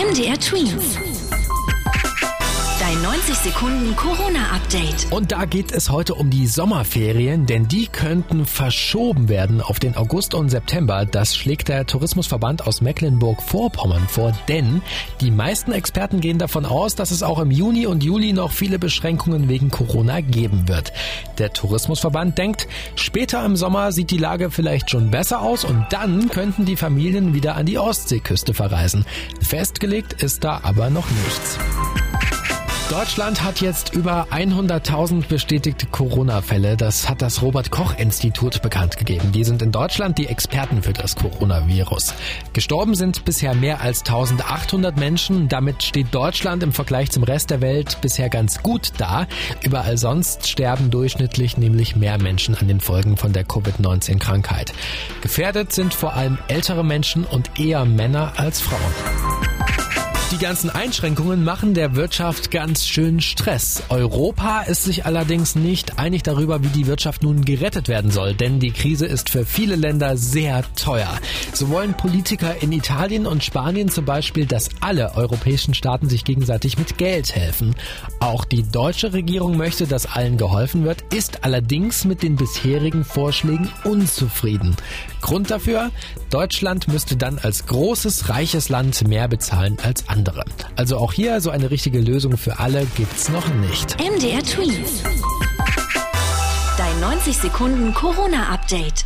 MDR Twins. Dein 90 Sekunden Corona-Update. Und da geht es heute um die Sommerferien, denn die könnten verschoben werden auf den August und September. Das schlägt der Tourismusverband aus Mecklenburg-Vorpommern vor, denn die meisten Experten gehen davon aus, dass es auch im Juni und Juli noch viele Beschränkungen wegen Corona geben wird. Der Tourismusverband denkt, später im Sommer sieht die Lage vielleicht schon besser aus und dann könnten die Familien wieder an die Ostseeküste verreisen. Festgelegt ist da aber noch nichts. Deutschland hat jetzt über 100.000 bestätigte Corona-Fälle. Das hat das Robert-Koch-Institut bekannt gegeben. Die sind in Deutschland die Experten für das Coronavirus. Gestorben sind bisher mehr als 1800 Menschen. Damit steht Deutschland im Vergleich zum Rest der Welt bisher ganz gut da. Überall sonst sterben durchschnittlich nämlich mehr Menschen an den Folgen von der Covid-19-Krankheit. Gefährdet sind vor allem ältere Menschen und eher Männer als Frauen. Die ganzen Einschränkungen machen der Wirtschaft ganz schön Stress. Europa ist sich allerdings nicht einig darüber, wie die Wirtschaft nun gerettet werden soll, denn die Krise ist für viele Länder sehr teuer. So wollen Politiker in Italien und Spanien zum Beispiel, dass alle europäischen Staaten sich gegenseitig mit Geld helfen. Auch die deutsche Regierung möchte, dass allen geholfen wird, ist allerdings mit den bisherigen Vorschlägen unzufrieden. Grund dafür? Deutschland müsste dann als großes, reiches Land mehr bezahlen als andere andere. Also auch hier so eine richtige Lösung für alle gibt's noch nicht. MDR Tweet. Dein 90 Sekunden Corona-Update.